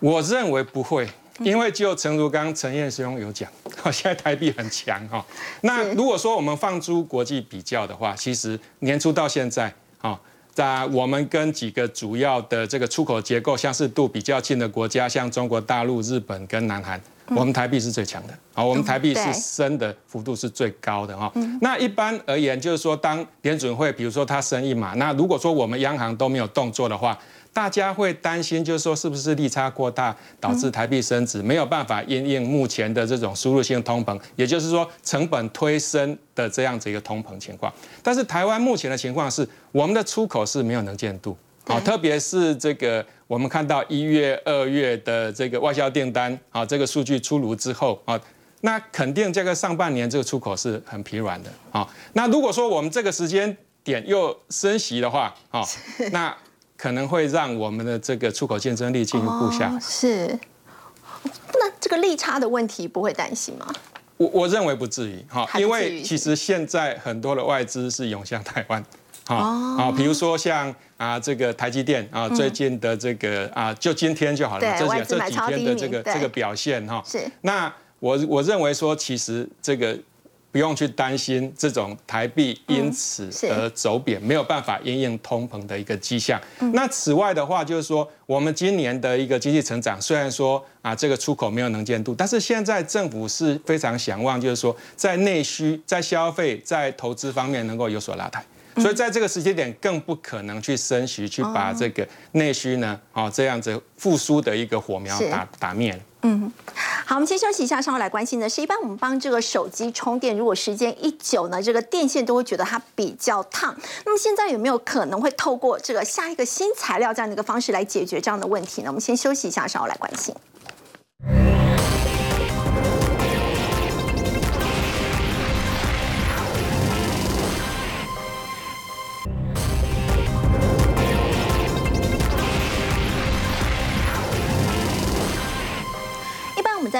我认为不会。因为就陈如刚刚陈彦兄有讲，现在台币很强哈。那如果说我们放诸国际比较的话，其实年初到现在，哈，在我们跟几个主要的这个出口结构相似度比较近的国家，像中国大陆、日本跟南韩，我们台币是最强的，好，我们台币是升的幅度是最高的哈。那一般而言，就是说，当联准会比如说它升一码，那如果说我们央行都没有动作的话，大家会担心，就是说是不是利差过大导致台币升值，没有办法应应目前的这种输入性通膨，也就是说成本推升的这样子一个通膨情况。但是台湾目前的情况是，我们的出口是没有能见度，好，特别是这个。我们看到一月、二月的这个外销订单啊，这个数据出炉之后啊，那肯定这个上半年这个出口是很疲软的啊。那如果说我们这个时间点又升息的话啊，那可能会让我们的这个出口竞争力进一步下。是。那这个利差的问题不会担心吗？我我认为不至于哈，因为其实现在很多的外资是涌向台湾。啊啊，比如说像啊这个台积电啊，最近的这个啊，就今天就好了，这几这几天的这个这个表现哈。是。那我我认为说，其实这个不用去担心这种台币因此而走贬，没有办法应应通膨的一个迹象。那此外的话，就是说我们今年的一个经济成长，虽然说啊这个出口没有能见度，但是现在政府是非常想望，就是说在内需、在消费、在投资方面能够有所拉抬。所以在这个时间点，更不可能去升息，去把这个内需呢，哦这样子复苏的一个火苗打打灭了。嗯，好，我们先休息一下，稍后来关心的是，一般我们帮这个手机充电，如果时间一久呢，这个电线都会觉得它比较烫。那么现在有没有可能会透过这个下一个新材料这样的一个方式来解决这样的问题呢？我们先休息一下，稍后来关心。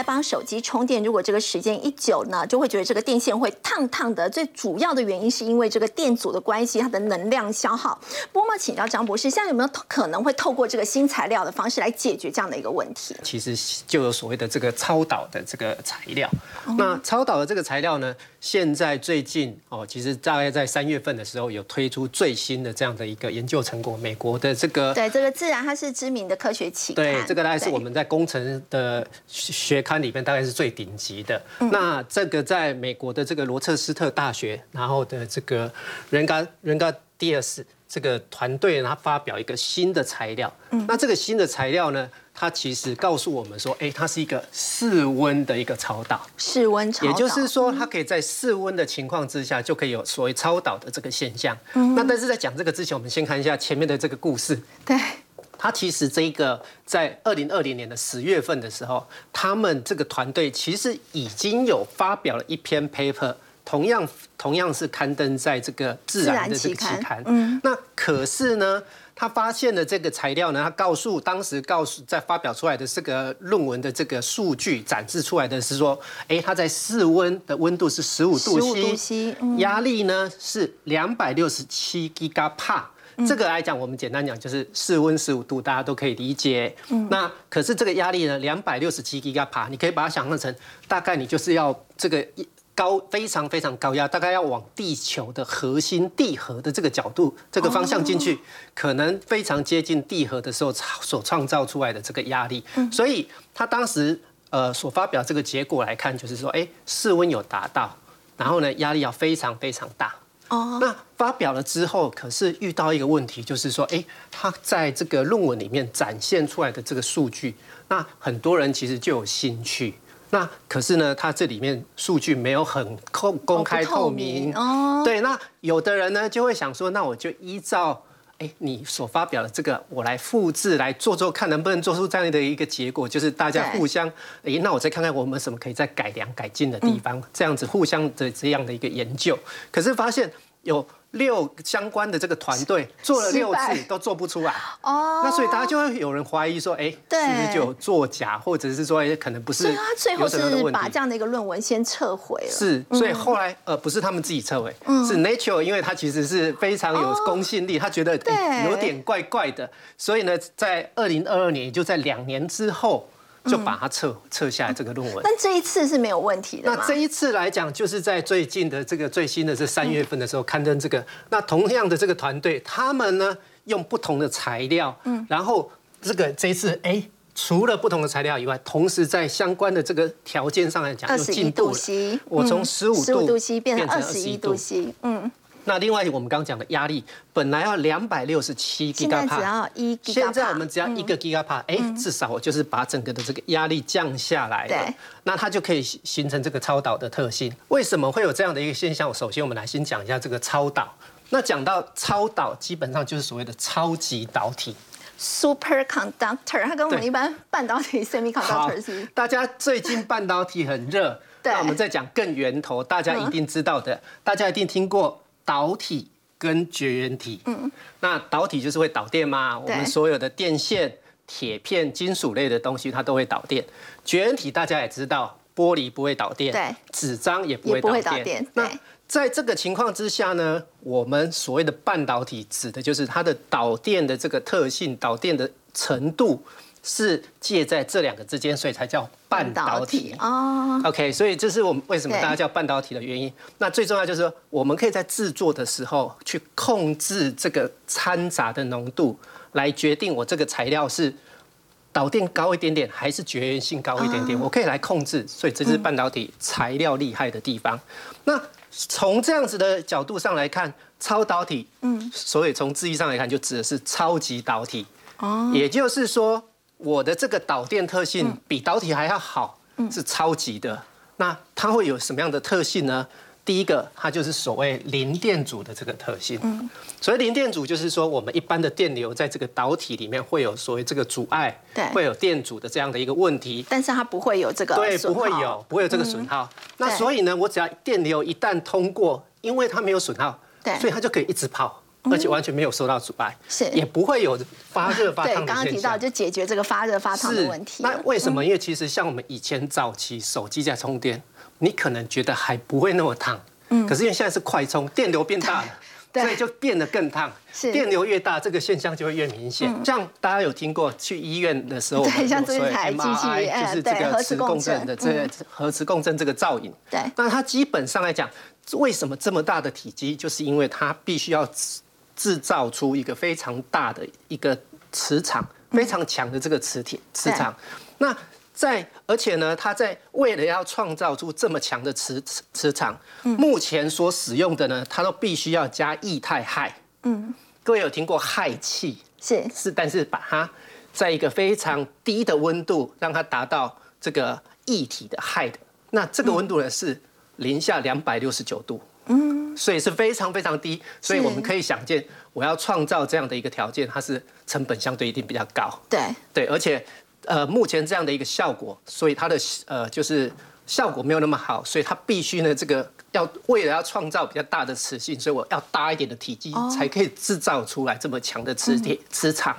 帮手机充电，如果这个时间一久呢，就会觉得这个电线会烫烫的。最主要的原因是因为这个电阻的关系，它的能量消耗。不过嘛，请教张博士，现在有没有可能会透过这个新材料的方式来解决这样的一个问题？其实就有所谓的这个超导的这个材料。那超导的这个材料呢，现在最近哦，其实大概在三月份的时候有推出最新的这样的一个研究成果。美国的这个对这个自然它是知名的科学期刊，对这个大概是我们在工程的学。刊里面大概是最顶级的。那这个在美国的这个罗彻斯特大学，然后的这个人嘎人嘎第二斯这个团队，他发表一个新的材料。那这个新的材料呢，它其实告诉我们说，哎，它是一个室温的一个超导。室温超导，也就是说，它可以在室温的情况之下，就可以有所谓超导的这个现象。那但是在讲这个之前，我们先看一下前面的这个故事。对。它其实这个在二零二零年的十月份的时候，他们这个团队其实已经有发表了一篇 paper，同样同样是刊登在这个自然的这个期刊。嗯。那可是呢，他发现的这个材料呢，他告诉当时告诉在发表出来的这个论文的这个数据展示出来的是说，哎，它在室温的温度是十五度 C，压力呢是两百六十七 gigapa。这个来讲，我们简单讲就是室温十五度，大家都可以理解。那可是这个压力呢，两百六十七吉帕，你可以把它想象成大概你就是要这个高非常非常高压，大概要往地球的核心地核的这个角度、这个方向进去，可能非常接近地核的时候所创造出来的这个压力。所以他当时呃所发表这个结果来看，就是说，哎，室温有达到，然后呢压力要非常非常大。哦，那发表了之后，可是遇到一个问题，就是说，哎，他在这个论文里面展现出来的这个数据，那很多人其实就有兴趣。那可是呢，它这里面数据没有很公公开透明。哦，对，那有的人呢就会想说，那我就依照哎你所发表的这个，我来复制来做做看，能不能做出这样的一个结果，就是大家互相，哎，那我再看看我们什么可以再改良改进的地方，这样子互相的这样的一个研究，可是发现。有六相关的这个团队做了六次都做不出来。哦，那所以大家就会有人怀疑说，哎，是不是就有作假，或者是说，哎，可能不是。所以他最后是把这样的一个论文先撤回了。是，所以后来呃，不是他们自己撤回，是 Nature，因为他其实是非常有公信力，他觉得有点怪怪的，所以呢，在二零二二年，也就在两年之后。就把它撤撤下来这个论文，但这一次是没有问题的。那这一次来讲，就是在最近的这个最新的这三月份的时候刊登这个。那同样的这个团队，他们呢用不同的材料，嗯，然后这个这一次哎除了不同的材料以外，同时在相关的这个条件上来讲，二十一度 C，我从十五度 C 变成二十一度 C，嗯。那另外，我们刚刚讲的压力本来要两百六十七吉帕，现在只要一吉现在我们只要一个吉帕，哎，至少我就是把整个的这个压力降下来了。那它就可以形成这个超导的特性。为什么会有这样的一个现象？首先，我们来先讲一下这个超导。那讲到超导，基本上就是所谓的超级导体。Superconductor，它跟我们一般半导体 semiconductor 是。大家最近半导体很热，那我们再讲更源头，大家一定知道的，大家一定听过导体跟绝缘体。嗯。那导体就是会导电嘛？我们所有的电线、铁片、金属类的东西，它都会导电。绝缘体大家也知道，玻璃不会导电，对，纸张也不会导电。那在这个情况之下呢，我们所谓的半导体指的就是它的导电的这个特性，导电的程度是介在这两个之间，所以才叫半导体哦。OK，所以这是我们为什么大家叫半导体的原因。那最重要就是说，我们可以在制作的时候去控制这个掺杂的浓度，来决定我这个材料是导电高一点点，还是绝缘性高一点点，我可以来控制。所以这是半导体材料厉害的地方。那从这样子的角度上来看，超导体，嗯，所以从字义上来看，就指的是超级导体，哦，也就是说，我的这个导电特性比导体还要好，是超级的。那它会有什么样的特性呢？第一个，它就是所谓零电阻的这个特性。嗯，所谓零电阻，就是说我们一般的电流在这个导体里面会有所谓这个阻碍，对，会有电阻的这样的一个问题。但是它不会有这个对，不会有，不会有这个损耗。那所以呢，我只要电流一旦通过，因为它没有损耗，对，所以它就可以一直跑，而且完全没有受到阻碍，是，也不会有发热发烫的对，刚刚提到就解决这个发热发烫的问题。那为什么？因为其实像我们以前早期手机在充电，你可能觉得还不会那么烫。嗯可是因为现在是快充，电流变大了，所以就变得更烫。是电流越大，这个现象就会越明显。像大家有听过去医院的时候，对，像这台机器，就是这个磁共振的这个核磁共振这个造影。对，那它基本上来讲，为什么这么大的体积？就是因为它必须要制造出一个非常大的一个磁场，非常强的这个磁铁磁场。那在，而且呢，它在为了要创造出这么强的磁磁磁场，目前所使用的呢，它都必须要加液态氦。嗯，各位有听过氦气？是是，但是把它在一个非常低的温度，让它达到这个液体的氦的，那这个温度呢是零下两百六十九度。嗯，所以是非常非常低，所以我们可以想见，我要创造这样的一个条件，它是成本相对一定比较高。对对，而且。呃，目前这样的一个效果，所以它的呃就是效果没有那么好，所以它必须呢，这个要为了要创造比较大的磁性，所以我要大一点的体积才可以制造出来这么强的磁铁磁场。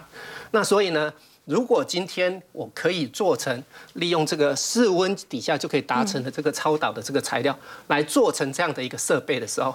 那所以呢，如果今天我可以做成利用这个室温底下就可以达成的这个超导的这个材料来做成这样的一个设备的时候。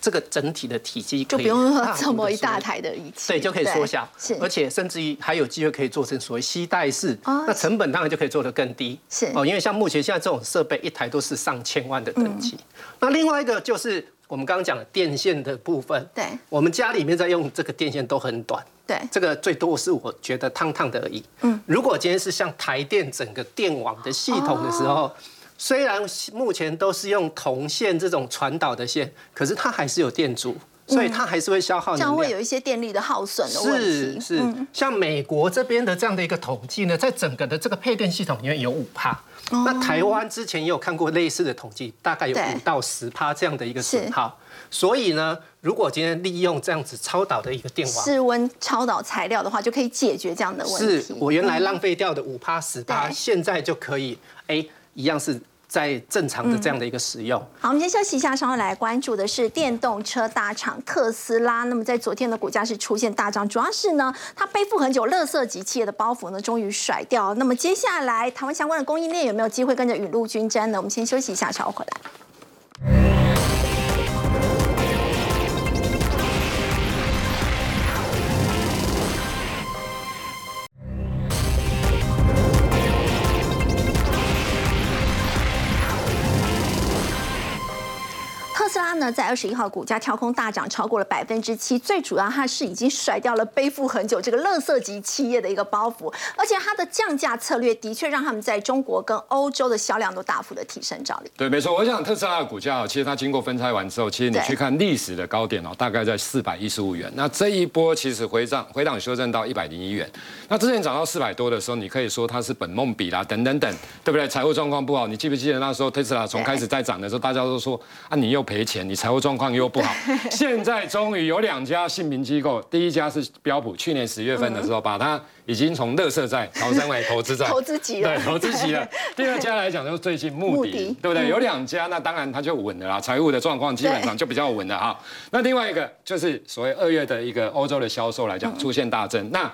这个整体的体积就不用说这么一大台的仪器，对，就可以缩小，是，而且甚至于还有机会可以做成所谓吸带式，那成本当然就可以做得更低，是。哦，因为像目前现在这种设备一台都是上千万的等级。那另外一个就是我们刚刚讲的电线的部分，对，我们家里面在用这个电线都很短，对，这个最多是我觉得烫烫的而已。嗯，如果今天是像台电整个电网的系统的时候。虽然目前都是用铜线这种传导的线，可是它还是有电阻，所以它还是会消耗能量，这样会有一些电力的耗损的问题。是是，像美国这边的这样的一个统计呢，在整个的这个配电系统里面有五帕，那台湾之前也有看过类似的统计，大概有五到十趴这样的一个损耗。所以呢，如果今天利用这样子超导的一个电网，室温超导材料的话，就可以解决这样的问题。是我原来浪费掉的五趴十趴，现在就可以哎，一样是。在正常的这样的一个使用。好，我们先休息一下，稍后来关注的是电动车大厂特斯拉。那么在昨天的股价是出现大涨，主要是呢，它背负很久垃圾级企业的包袱呢，终于甩掉。那么接下来台湾相关的供应链有没有机会跟着雨露均沾呢？我们先休息一下，稍后回来。呢，在二十一号股价跳空大涨超过了百分之七，最主要它是已经甩掉了背负很久这个垃圾级企业的一个包袱，而且它的降价策略的确让他们在中国跟欧洲的销量都大幅的提升，照例。对，没错。我想特斯拉的股价，其实它经过分拆完之后，其实你去看历史的高点哦，大概在四百一十五元。那这一波其实回涨回档修正到一百零一元。那之前涨到四百多的时候，你可以说它是本梦比啦，等等等，对不对？财务状况不好，你记不记得那时候特斯拉从开始在涨的时候，大家都说啊，你又赔钱，你财务状况又不好。现在终于有两家信评机构，第一家是标普，去年十月份的时候把它。已经从乐色债 调升为投资债，投资级了，对，投资级了。第二家来讲，就是最近目的，对不对？有两家，那当然它就稳了啦，财务的状况基本上就比较稳了哈。那另外一个就是所谓二月的一个欧洲的销售来讲，出现大增。那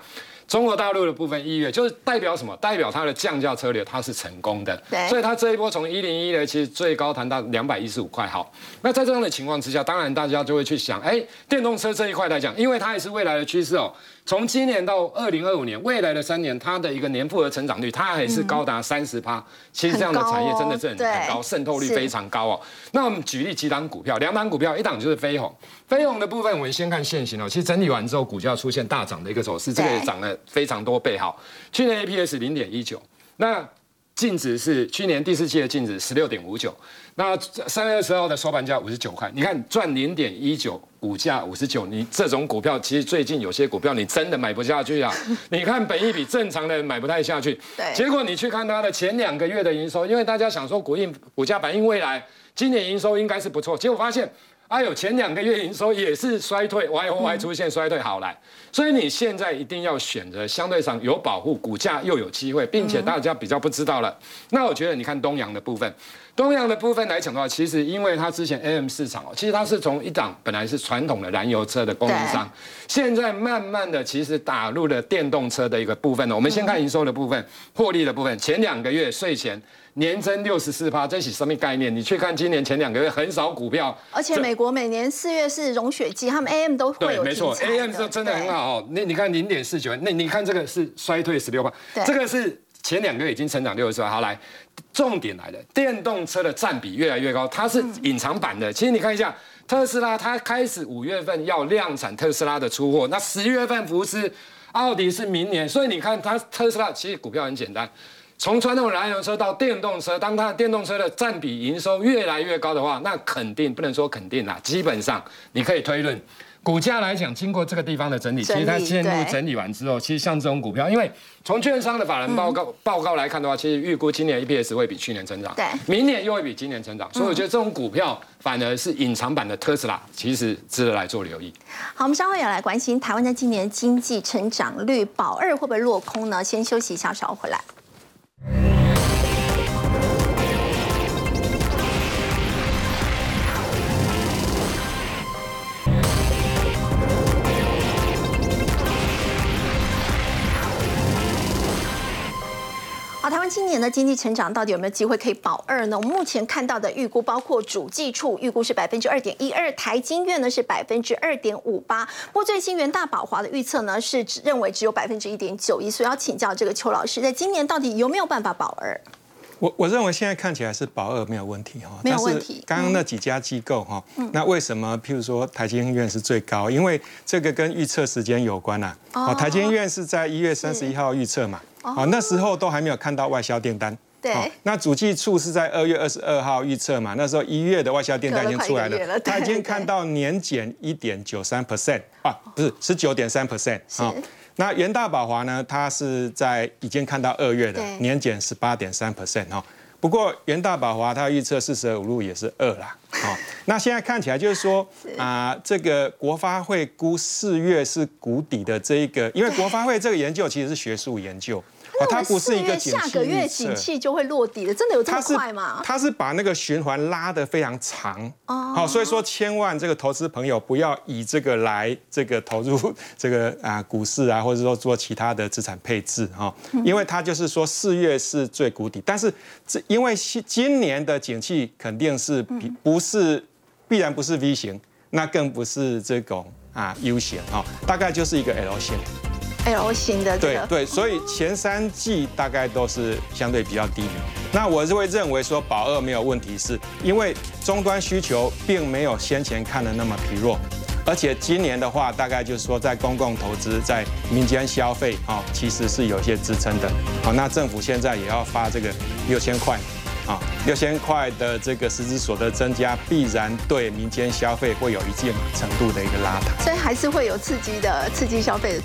中国大陆的部分一月就是代表什么？代表它的降价策略它是成功的，所以它这一波从一零一呢其实最高谈到两百一十五块。好，那在这样的情况之下，当然大家就会去想，哎，电动车这一块来讲，因为它也是未来的趋势哦。从今年到二零二五年，未来的三年，它的一个年复合成长率，它还是高达三十趴。其实这样的产业真的是很很高，渗透率非常高哦。那我们举例几档股票，两档股票，一档就是飞鸿。飞鸿的部分，我们先看现行哦。其实整理完之后，股价出现大涨的一个走势，这个也涨了非常多倍。好，去年 APS 零点一九，那。净值是去年第四季的净值十六点五九，那三月二十号的收盘价五十九块，你看赚零点一九，股价五十九，你这种股票其实最近有些股票你真的买不下去啊！你看本益比正常的买不太下去，对，结果你去看它的前两个月的营收，因为大家想说股印股价反映未来，今年营收应该是不错，结果发现。哎呦，前两个月营收也是衰退，Y O Y 出现衰退，好来，所以你现在一定要选择相对上有保护，股价又有机会，并且大家比较不知道了。那我觉得你看东阳的部分，东阳的部分来讲的话，其实因为它之前 A M 市场哦，其实它是从一档本来是传统的燃油车的供应商，现在慢慢的其实打入了电动车的一个部分呢。我们先看营收的部分，获利的部分，前两个月税前。年增六十四趴，这是什么概念？你去看今年前两个月很少股票，而且美国每年四月是融雪季，他们 AM 都会有没错，AM 是真的很好哦。那你看零点四九，那你看这个是衰退十六趴，这个是前两个月已经成长六十四好，来，重点来了，电动车的占比越来越高，它是隐藏版的。其实你看一下特斯拉，它开始五月份要量产特斯拉的出货，那十月份福斯、奥迪是明年，所以你看它特斯拉其实股票很简单。从传统燃油车到电动车，当它的电动车的占比营收越来越高的话，那肯定不能说肯定啦，基本上你可以推论，股价来讲，经过这个地方的整理，其实它陷入整理完之后，其实像这种股票，因为从券商的法人报告报告来看的话，其实预估今年 EPS 会比去年增长，对，明年又会比今年增长，所以我觉得这种股票反而是隐藏版的特斯拉，其实值得来做留意。好，我们稍后也来关心台湾在今年经济成长率，保二会不会落空呢？先休息一下，稍后回来。今年的经济成长到底有没有机会可以保二呢？我们目前看到的预估，包括主计处预估是百分之二点一二，台金院呢是百分之二点五八。不过最新元大宝华的预测呢是只认为只有百分之一点九一，所以要请教这个邱老师，在今年到底有没有办法保二？我我认为现在看起来是保二没有问题哈，没有问题。刚刚那几家机构哈，那为什么譬如说台金院是最高？因为这个跟预测时间有关呐。哦，台金院是在一月三十一号预测嘛。哦，那时候都还没有看到外销订单。对。那主计处是在二月二十二号预测嘛？那时候一月的外销订单已经出来了，他已经看到年减一点九三 percent 啊，不是十九点三 percent 啊。那元大宝华呢？它是在已经看到二月的年减十八点三 percent 哦。不过元大宝华它预测四舍五入也是二啦。好，那现在看起来就是说啊，这个国发会估四月是谷底的这一个，因为国发会这个研究其实是学术研究。它不是一个下个月景气就会落地的，真的有这么快吗？它是把那个循环拉得非常长。哦，好，所以说千万这个投资朋友不要以这个来这个投入 这个啊股市啊，或者说做其他的资产配置哈，因为它就是说四月是最谷底，但是这因为今年的景气肯定是比不是必然不是 V 型，那更不是这种啊 U 型哈，大概就是一个 L 型。L 型的对对，所以前三季大概都是相对比较低迷。那我是会认为说保二没有问题，是因为终端需求并没有先前看的那么疲弱，而且今年的话，大概就是说在公共投资、在民间消费啊，其实是有些支撑的。好，那政府现在也要发这个六千块。啊，六千块的这个实质所得增加，必然对民间消费会有一定程度的一个拉抬，所以还是会有刺激的刺激消费的